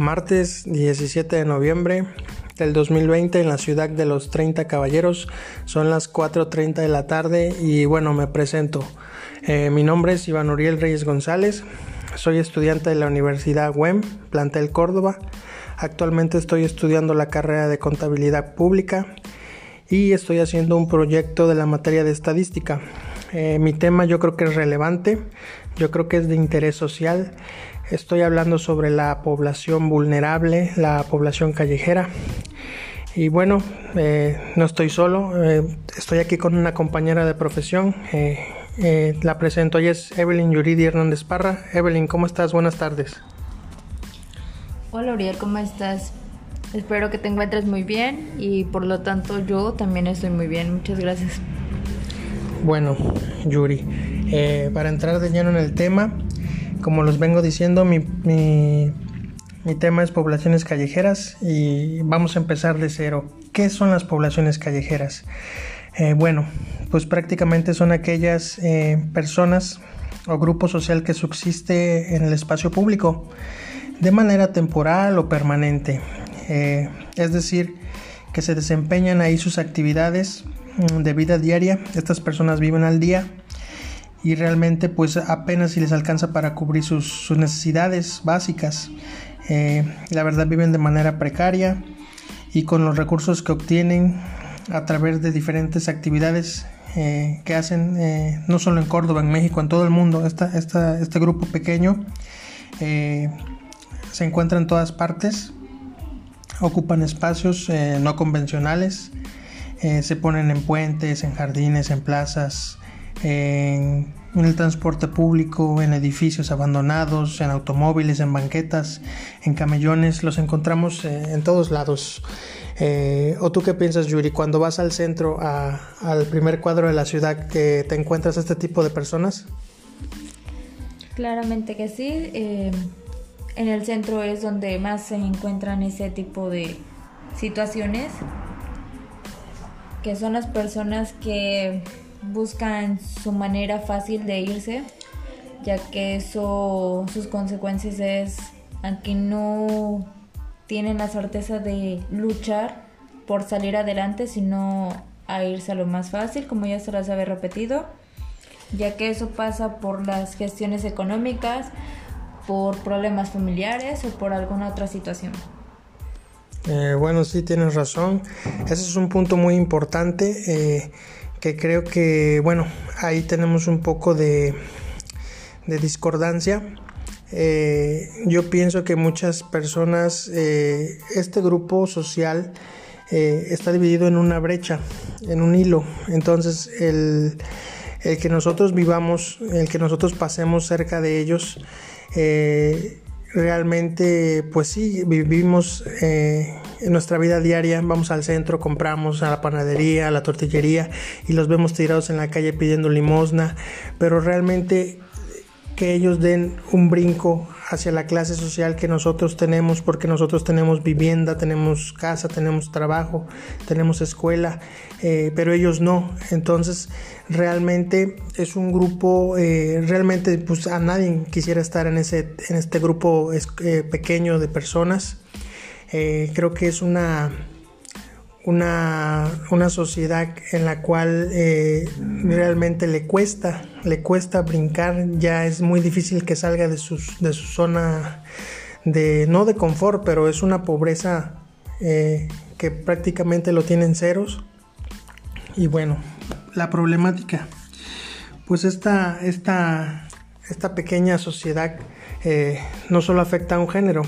martes 17 de noviembre del 2020 en la ciudad de los 30 caballeros. Son las 4.30 de la tarde y bueno, me presento. Eh, mi nombre es Iván Uriel Reyes González. Soy estudiante de la Universidad UEM, plantel Córdoba. Actualmente estoy estudiando la carrera de contabilidad pública y estoy haciendo un proyecto de la materia de estadística. Eh, mi tema yo creo que es relevante, yo creo que es de interés social. Estoy hablando sobre la población vulnerable, la población callejera. Y bueno, eh, no estoy solo, eh, estoy aquí con una compañera de profesión. la presento, ella es Evelyn Yuridi Hernández Parra. Evelyn, ¿cómo estás? Buenas tardes. Hola Uriel, ¿cómo estás? Espero que te encuentres muy bien y por lo tanto yo también estoy muy bien. Muchas gracias. Bueno, Yuri, eh, para entrar de lleno en el tema, como los vengo diciendo, mi, mi, tema es poblaciones callejeras y vamos a empezar de cero. ¿Qué son las poblaciones callejeras? Eh, bueno, pues prácticamente son aquellas eh, personas o grupo social que subsiste en el espacio público de manera temporal o permanente. Eh, es decir, que se desempeñan ahí sus actividades mm, de vida diaria. Estas personas viven al día y realmente pues apenas si les alcanza para cubrir sus, necesidades básicas. Eh, la verdad viven de manera precaria y con los recursos que obtienen a través de diferentes actividades eh, que hacen no solo en Córdoba, en México, en todo el mundo. este grupo pequeño se encuentra en todas partes ocupan espacios eh, no convencionales, eh, se ponen en puentes, en jardines, en plazas, en, el transporte público, en edificios abandonados, en automóviles, en banquetas, en camellones, los encontramos eh, en todos lados. ¿O tú qué piensas, Yuri? Cuando vas al centro, al primer cuadro de la ciudad, que te encuentras este tipo de personas? Claramente que sí en el centro es donde más se encuentran ese tipo de situaciones, que son las personas que buscan su manera fácil de irse, ya que eso, sus consecuencias es a que no tienen la certeza de luchar por salir adelante, sino a irse a lo más fácil, como ya se las había repetido, ya que eso pasa por las gestiones económicas, por problemas familiares o por alguna otra situación. Eh, bueno, sí, tienes razón. Ese es un punto muy importante eh, que creo que, bueno, ahí tenemos un poco de, discordancia. Eh, yo pienso que muchas personas, este grupo social está dividido en una brecha, en un hilo. Entonces, el, el que nosotros vivamos, el que nosotros pasemos cerca de ellos, eh, realmente pues sí vivimos eh, en nuestra vida diaria vamos al centro compramos a la panadería a la tortillería y los vemos tirados en la calle pidiendo limosna pero realmente que ellos den un brinco hacia la clase social que nosotros tenemos, porque nosotros tenemos vivienda, tenemos casa, tenemos trabajo, tenemos escuela, eh, pero ellos no. Entonces, realmente es un grupo, eh, realmente pues a nadie quisiera estar en, ese, en este grupo eh, pequeño de personas. Creo que es una una, una sociedad en la cual eh, realmente le cuesta, le cuesta brincar, ya es muy difícil que salga de, sus, de su zona de, no de confort, pero es una pobreza eh, que prácticamente lo tienen ceros. Y bueno, la problemática, pues esta, esta, esta pequeña sociedad eh, no solo afecta a un género,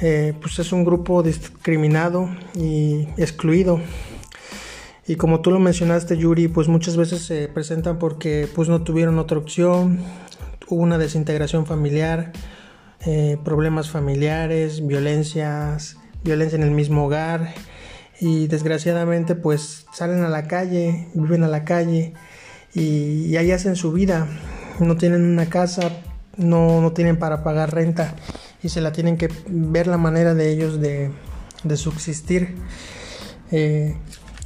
eh, pues es un grupo discriminado y excluido. Y como tú lo mencionaste, Yuri, pues muchas veces se presentan porque pues no tuvieron otra opción, hubo una desintegración familiar, eh, problemas familiares, violencias, violencia en el mismo hogar. Y desgraciadamente pues salen a la calle, viven a la calle y, ahí hacen su vida, no tienen una casa, no, no tienen para pagar renta y se la tienen que ver la manera de ellos de, subsistir. Eh,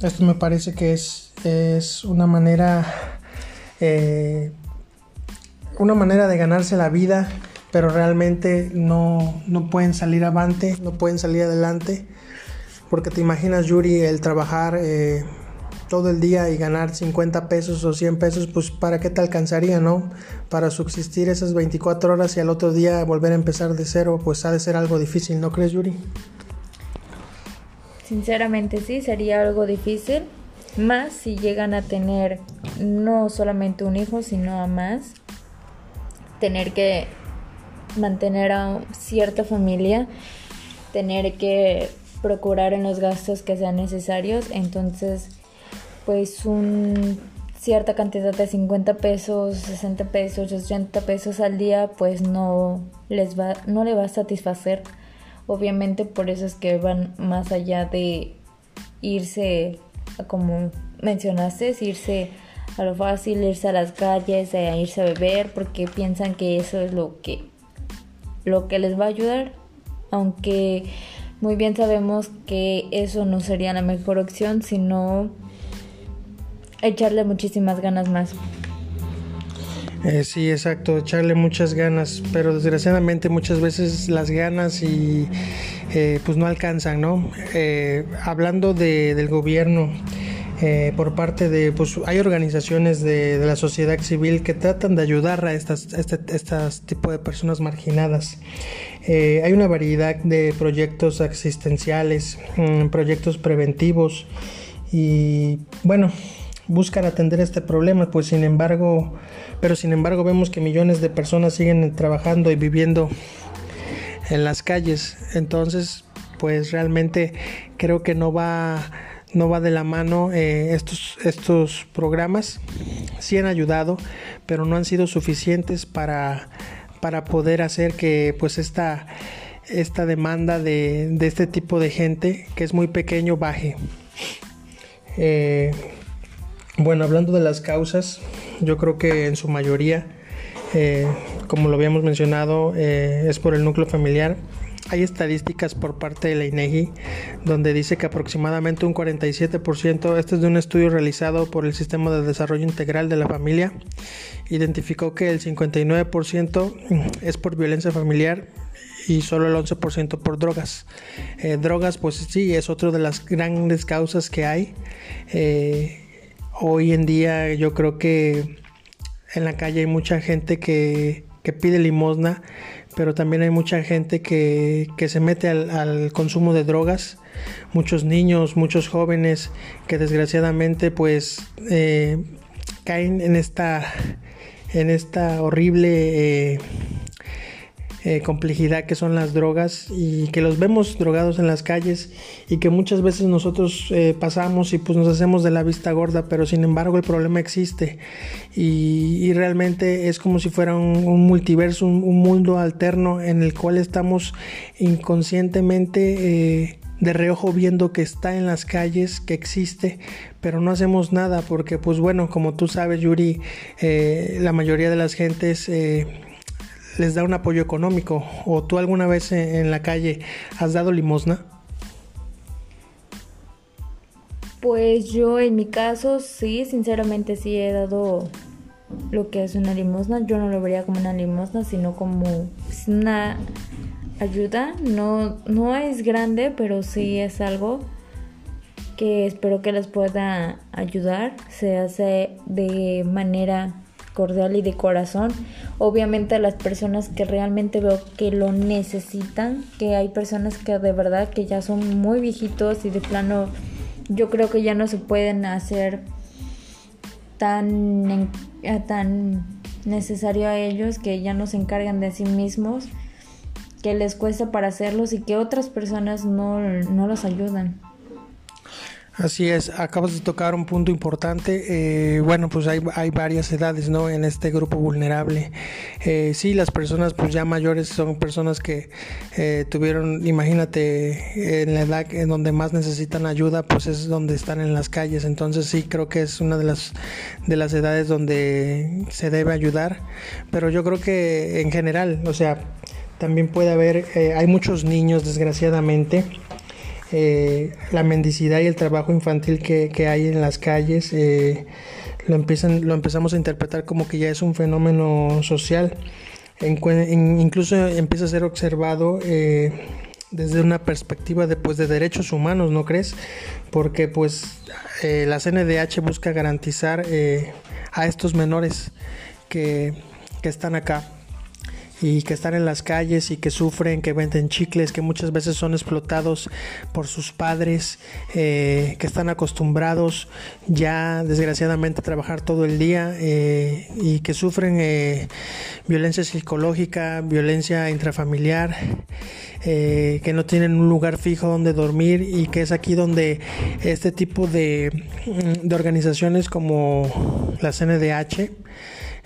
esto me parece que es, es una manera eh, una manera de ganarse la vida pero realmente no, no pueden salir avante, no pueden salir adelante, porque te imaginas, Yuri, el trabajar eh, todo el día y ganar 50 pesos o 100 pesos, pues para qué te alcanzaría, ¿no? Para subsistir esas 24 horas y al otro día volver a empezar de cero, pues ha de ser algo difícil, ¿no crees, Yuri? Sinceramente sí, sería algo difícil, más si llegan a tener no solamente un hijo, sino a más, tener que mantener a cierta familia, tener que procurar en los gastos que sean necesarios, entonces pues un cierta cantidad de 50 pesos, 60 pesos, 80 pesos al día pues no les va no le va a satisfacer. Obviamente por eso es que van más allá de irse como mencionaste, irse a lo fácil, irse a las calles, a irse a beber porque piensan que eso es lo que lo que les va a ayudar, aunque muy bien sabemos que eso no sería la mejor opción, sino echarle muchísimas ganas más. Eh, sí, exacto, echarle muchas ganas, pero desgraciadamente muchas veces las ganas y eh, pues no alcanzan, ¿no? Eh, hablando de, del gobierno, por parte de, pues hay organizaciones de, la sociedad civil que tratan de ayudar a estas, este, tipo de personas marginadas. Hay una variedad de proyectos asistenciales, mmm, proyectos preventivos y bueno, buscan atender este problema, pues sin embargo, pero sin embargo vemos que millones de personas siguen trabajando y viviendo en las calles. Entonces, pues realmente creo que no va no va de la mano eh, estos, estos programas. Sí han ayudado, pero no han sido suficientes para, para poder hacer que pues esta, esta demanda de, de, este tipo de gente, que es muy pequeño, baje. Eh, bueno, hablando de las causas, yo creo que en su mayoría, eh, como lo habíamos mencionado, eh, es por el núcleo familiar hay estadísticas por parte de la INEGI donde dice que aproximadamente un 47%, este es de un estudio realizado por el Sistema de Desarrollo Integral de la Familia, identificó que el 59% es por violencia familiar y solo el 11% por drogas. Eh, drogas, pues sí, es otra de las grandes causas que hay. Hoy en día yo creo que en la calle hay mucha gente que, que pide limosna pero también hay mucha gente que, que se mete al, consumo de drogas, muchos niños, muchos jóvenes que desgraciadamente pues eh, caen en esta, en esta horrible... Eh, eh, complejidad que son las drogas y que los vemos drogados en las calles y que muchas veces nosotros eh, pasamos y pues nos hacemos de la vista gorda, pero sin embargo el problema existe. Y, y realmente es como si fuera un, un multiverso, un, un, mundo alterno en el cual estamos inconscientemente... Eh, de reojo viendo que está en las calles, que existe, pero no hacemos nada porque pues bueno, como tú sabes Yuri, eh, la mayoría de las gentes eh, les da un apoyo económico o tú alguna vez en la calle has dado limosna? Pues yo en mi caso sí, sinceramente sí he dado lo que es una limosna. Yo no lo vería como una limosna, sino como una ayuda. No, no es grande, pero sí es algo que espero que les pueda ayudar. Se hace de manera cordial y de corazón. Obviamente a las personas que realmente veo que lo necesitan, que hay personas que de verdad que ya son muy viejitos y de plano yo creo que ya no se pueden hacer tan, tan necesario a ellos, que ya no se encargan de sí mismos, que les cuesta para hacerlos y que otras personas no, no los ayudan. Así es, acabas de tocar un punto importante. Eh, bueno, pues hay, varias edades, ¿no? En este grupo vulnerable. Eh, sí, las personas pues ya mayores son personas que eh, tuvieron, imagínate, en la edad en donde más necesitan ayuda, pues es donde están en las calles. Entonces sí, creo que es una de las, de las edades donde se debe ayudar. Pero yo creo que en general, o sea, también puede haber, eh, hay muchos niños, desgraciadamente, eh, la mendicidad y el trabajo infantil que, que hay en las calles eh, lo, empiezan, lo empezamos a interpretar como que ya es un fenómeno social. incluso empieza a ser observado eh, desde una perspectiva de, pues, de derechos humanos, ¿no crees? Porque pues eh, la CNDH busca garantizar eh, a estos menores que, que están acá y que están en las calles y que sufren, que venden chicles, que muchas veces son explotados por sus padres, eh, que están acostumbrados ya desgraciadamente a trabajar todo el día eh, y que sufren eh, violencia psicológica, violencia intrafamiliar. que no tienen un lugar fijo donde dormir y que es aquí donde este tipo de, de organizaciones como la CNDH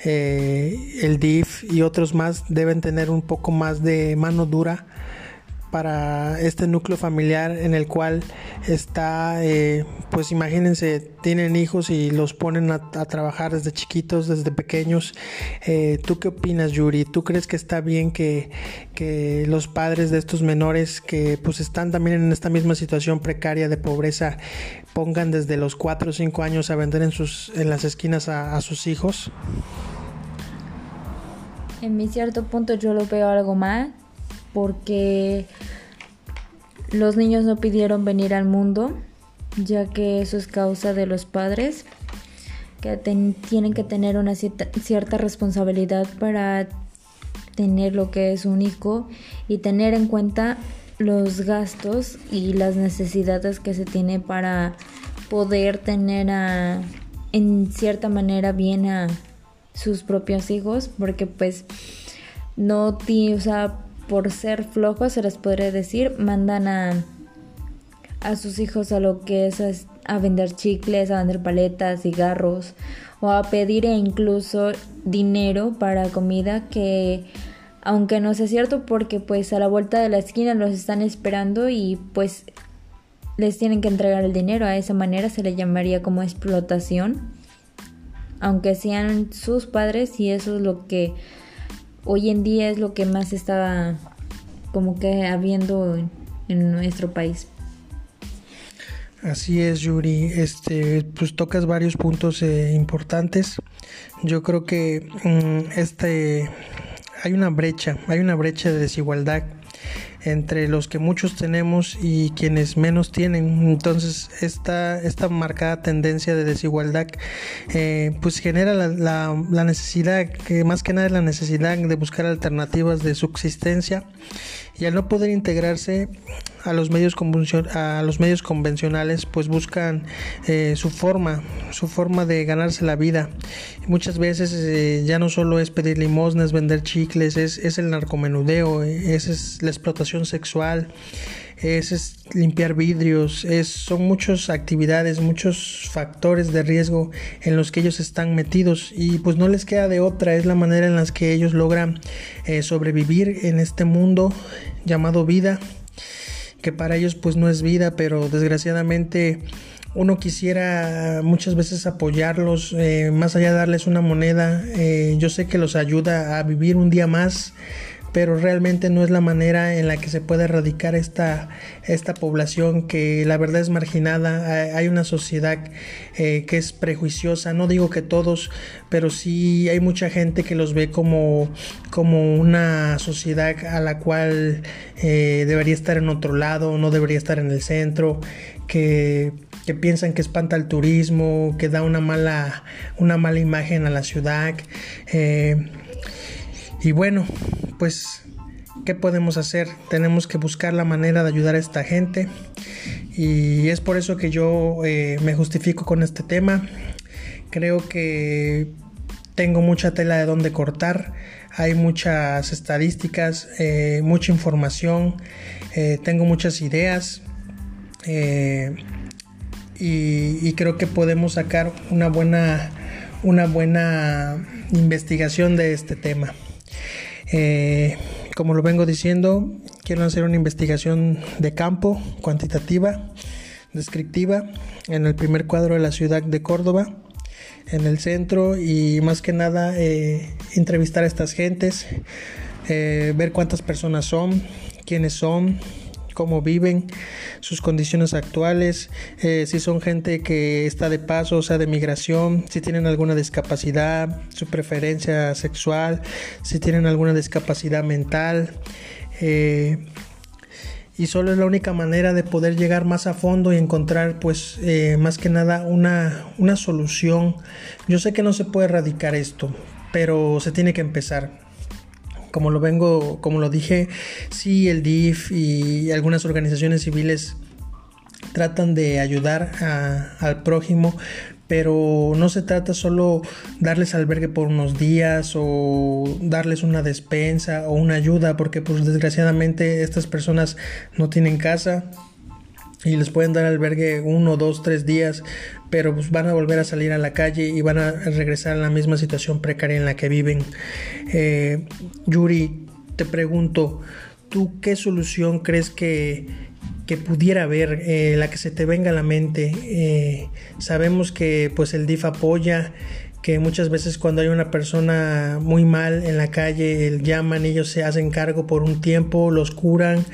eh, el DIF y otros más deben tener un poco más de mano dura para este núcleo familiar en el cual está, eh, pues imagínense, tienen hijos y los ponen a, trabajar desde chiquitos, desde pequeños. Eh, ¿Tú qué opinas, Yuri? ¿Tú crees que está bien que, los padres de estos menores que pues están también en esta misma situación precaria de pobreza pongan desde los 4 o 5 años a vender en, sus, en las esquinas a sus hijos? En mi cierto punto yo lo veo algo mal porque los niños no pidieron venir al mundo, ya que eso es causa de los padres, que tienen que tener una cierta, responsabilidad para tener lo que es un hijo y tener en cuenta los gastos y las necesidades que se tiene para poder tener a, en cierta manera bien a sus propios hijos porque pues no o sea por ser flojos, se les podría decir, mandan a, a sus hijos a lo que es a, vender chicles, a vender paletas, cigarros o a pedir incluso dinero para comida que aunque no sea cierto porque pues a la vuelta de la esquina los están esperando y pues les tienen que entregar el dinero, a esa manera se le llamaría como explotación, aunque sean sus padres y eso es lo que hoy en día es lo que más está como que habiendo en, nuestro país. Así es, Yuri. Este, pues tocas varios puntos eh, importantes. Yo creo que mm, este hay una brecha, hay una brecha de desigualdad entre los que muchos tenemos y quienes menos tienen. Entonces esta, esta marcada tendencia de desigualdad eh, pues genera la, la, necesidad, que más que nada es la necesidad de buscar alternativas de subsistencia y al no poder integrarse a los medios a los medios convencionales pues buscan eh, su forma su forma de ganarse la vida. Muchas veces eh, ya no solo es pedir limosnas vender chicles es, es el narcomenudeo es, es la explotación sexual es, limpiar vidrios, es, son muchas actividades, muchos factores de riesgo en los que ellos están metidos y pues no les queda de otra, es la manera en la que ellos logran eh, sobrevivir en este mundo llamado vida, que para ellos pues no es vida, pero desgraciadamente uno quisiera muchas veces apoyarlos, eh, más allá de darles una moneda, eh, yo sé que los ayuda a vivir un día más, pero realmente no es la manera en la que se puede erradicar esta, esta población que la verdad es marginada. Hay una sociedad eh, que es prejuiciosa, no digo que todos, pero sí hay mucha gente que los ve como, como una sociedad a la cual eh, debería estar en otro lado, no debería estar en el centro, que que piensan que espanta el turismo, que da una mala, una mala imagen a la ciudad. Eh, y bueno, pues, ¿qué podemos hacer? Tenemos que buscar la manera de ayudar a esta gente. Y es por eso que yo eh, me justifico con este tema. Creo que tengo mucha tela de donde cortar. Hay muchas estadísticas, eh, mucha información. Eh, tengo muchas ideas. Y, y, creo que podemos sacar una buena, una buena investigación de este tema. Eh, como lo vengo diciendo, quiero hacer una investigación de campo, cuantitativa, descriptiva, en el primer cuadro de la ciudad de Córdoba, en el centro y más que nada eh, entrevistar a estas gentes, eh, ver cuántas personas son, quiénes son, cómo viven, sus condiciones actuales, eh, si son gente que está de paso, o sea, de migración, si tienen alguna discapacidad, su preferencia sexual, si tienen alguna discapacidad mental. Eh, y solo es la única manera de poder llegar más a fondo y encontrar pues eh, más que nada una, una solución. Yo sé que no se puede erradicar esto, pero se tiene que empezar como lo vengo, como lo dije, sí el DIF y algunas organizaciones civiles tratan de ayudar al prójimo, pero no se trata solo darles albergue por unos días o darles una despensa o una ayuda, porque pues desgraciadamente estas personas no tienen casa y les pueden dar albergue uno, dos, tres días, pero pues van a volver a salir a la calle y van a regresar a la misma situación precaria en la que viven. Eh, Yuri, te pregunto, ¿tú qué solución crees que, que pudiera haber, eh, la que se te venga a la mente? Eh, sabemos que pues el DIF apoya que muchas veces cuando hay una persona muy mal en la calle, llaman, ellos se hacen cargo por un tiempo, los curan,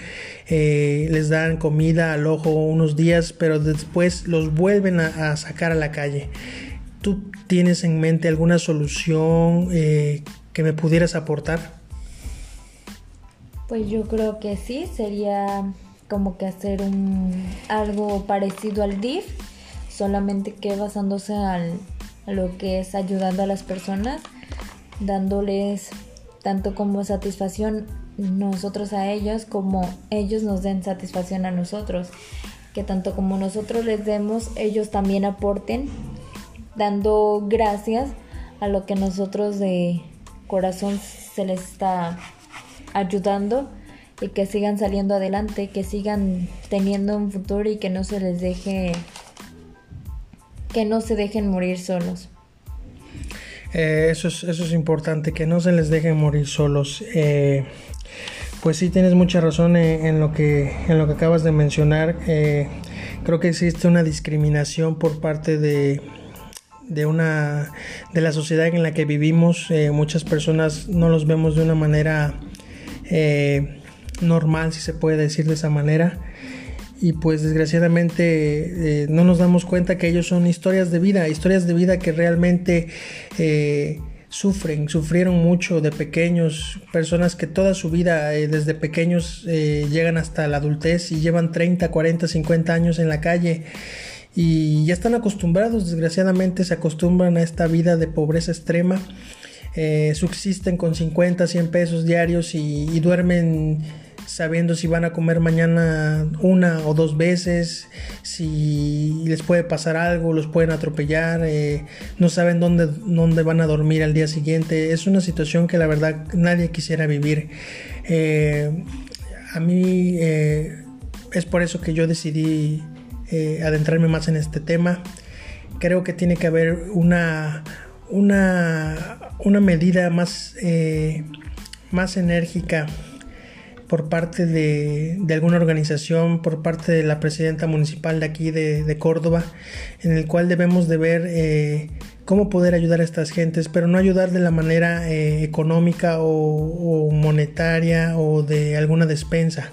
eh, les dan comida al ojo unos días, pero después los vuelven a, sacar a la calle. ¿Tú tienes en mente alguna solución eh, que me pudieras aportar? Pues yo creo que sí, sería como que hacer un algo parecido al DIF, solamente que basándose al lo que es ayudando a las personas, dándoles tanto como satisfacción nosotros a ellos como ellos nos den satisfacción a nosotros. Que tanto como nosotros les demos, ellos también aporten, dando gracias a lo que nosotros de corazón se les está ayudando y que sigan saliendo adelante, que sigan teniendo un futuro y que no se les deje que no se dejen morir solos. Eh, eso, es, eso es importante, que no se les dejen morir solos. Eh, pues sí, tienes mucha razón en, lo, que, en lo que acabas de mencionar. Eh, creo que existe una discriminación por parte de, de, una, de la sociedad en la que vivimos. muchas personas no los vemos de una manera normal, si se puede decir de esa manera y pues desgraciadamente eh, no nos damos cuenta que ellos son historias de vida, historias de vida que realmente eh, sufren, sufrieron mucho de pequeños, personas que toda su vida eh, desde pequeños llegan hasta la adultez y llevan 30, 40, 50 años en la calle y ya están acostumbrados, desgraciadamente se acostumbran a esta vida de pobreza extrema. subsisten con 50, 100 pesos diarios y duermen sabiendo si van a comer mañana una o dos veces, si les puede pasar algo, los pueden atropellar, eh, no saben dónde, dónde van a dormir al día siguiente. Es una situación que la verdad nadie quisiera vivir. Eh, a mí eh, es por eso que yo decidí adentrarme más en este tema. Creo que tiene que haber una, una, una medida más, más enérgica por parte de, alguna organización, por parte de la presidenta municipal de aquí de, Córdoba, en el cual debemos de ver eh, cómo poder ayudar a estas gentes, pero no ayudar de la manera eh, económica o, monetaria o de alguna despensa,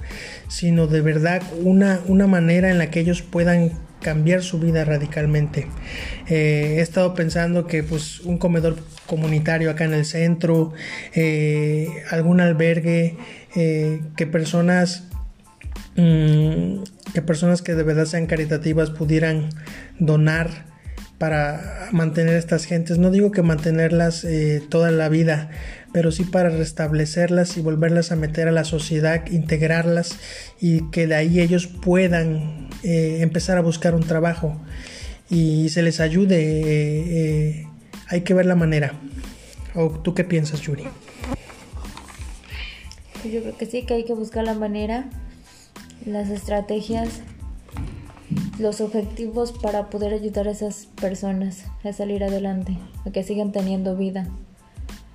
sino de verdad una, una manera en la que ellos puedan cambiar su vida radicalmente. Eh, he estado pensando que pues un comedor comunitario acá en el centro, algún albergue, eh, que personas mm, que personas que de verdad sean caritativas pudieran donar para mantener a estas gentes. No digo que mantenerlas eh, toda la vida, pero sí para restablecerlas y volverlas a meter a la sociedad, integrarlas y que de ahí ellos puedan eh, empezar a buscar un trabajo y se les ayude. hay que ver la manera. ¿O tú qué piensas, Yuri? Pues yo creo que sí, que hay que buscar la manera, las estrategias, los objetivos para poder ayudar a esas personas a salir adelante, a que sigan teniendo vida,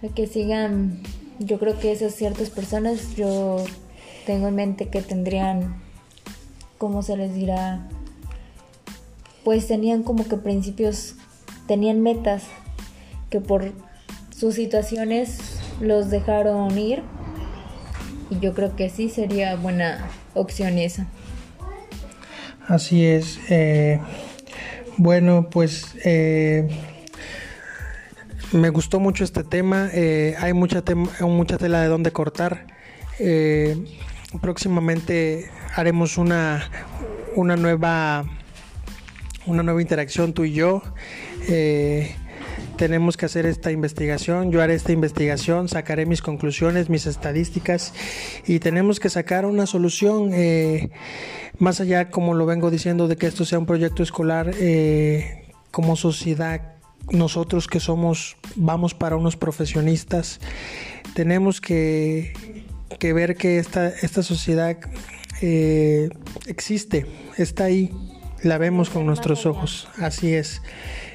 a que sigan, yo creo que esas ciertas personas, yo tengo en mente que tendrían, ¿cómo se les dirá? Pues tenían como que principios, tenían metas que por sus situaciones los dejaron ir yo creo que sí sería buena opción esa. Así es. Eh, bueno, pues eh, me gustó mucho este tema. Eh, hay mucha, mucha tela de donde cortar. próximamente haremos una, una nueva una nueva interacción tú y yo tenemos que hacer esta investigación, yo haré esta investigación, sacaré mis conclusiones, mis estadísticas y tenemos que sacar una solución eh, más allá, como lo vengo diciendo, de que esto sea un proyecto escolar eh, como sociedad. Nosotros que somos, vamos para unos profesionistas, tenemos que, ver que esta, esta sociedad eh, existe, está ahí, la vemos con nuestros ojos, así es.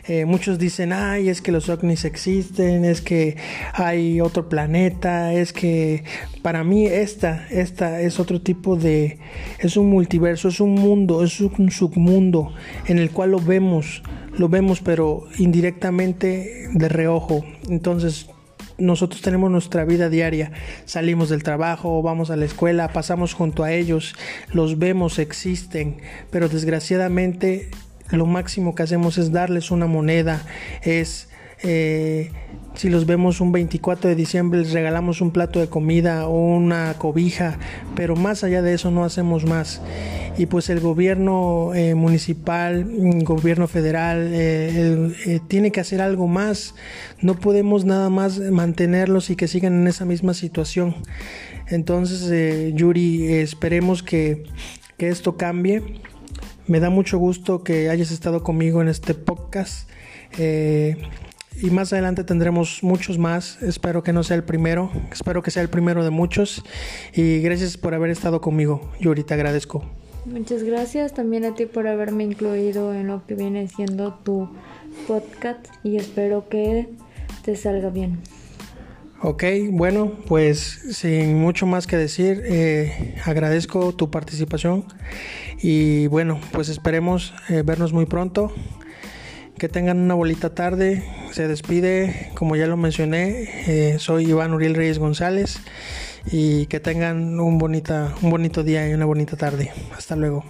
Eh, muchos dicen, ay, es que los ovnis existen, es que hay otro planeta, es que para mí esta, esta es otro tipo de, es un multiverso, es un mundo, es un submundo en el cual lo vemos, lo vemos pero indirectamente de reojo. Entonces nosotros tenemos nuestra vida diaria, salimos del trabajo, vamos a la escuela, pasamos junto a ellos, los vemos, existen, pero desgraciadamente lo máximo que hacemos es darles una moneda, es eh, si los vemos un 24 de diciembre les regalamos un plato de comida o una cobija, pero más allá de eso no hacemos más. Y pues el gobierno eh, municipal, gobierno federal, eh, tiene que hacer algo más. No podemos nada más mantenerlos y que sigan en esa misma situación. Entonces, Yuri, esperemos que, esto cambie me da mucho gusto que hayas estado conmigo en este podcast. Y más adelante tendremos muchos más. Espero que no sea el primero. Espero que sea el primero de muchos. Y gracias por haber estado conmigo. Yo ahorita agradezco. Muchas gracias también a ti por haberme incluido en lo que viene siendo tu podcast. Y espero que te salga bien. Ok, bueno, pues sin mucho más que decir, eh, agradezco tu participación y bueno, pues esperemos eh, vernos muy pronto. Que tengan una bonita tarde. Se despide, como ya lo mencioné, eh, soy Iván Uriel Reyes González y que tengan un, bonita, un bonito día y una bonita tarde. Hasta luego.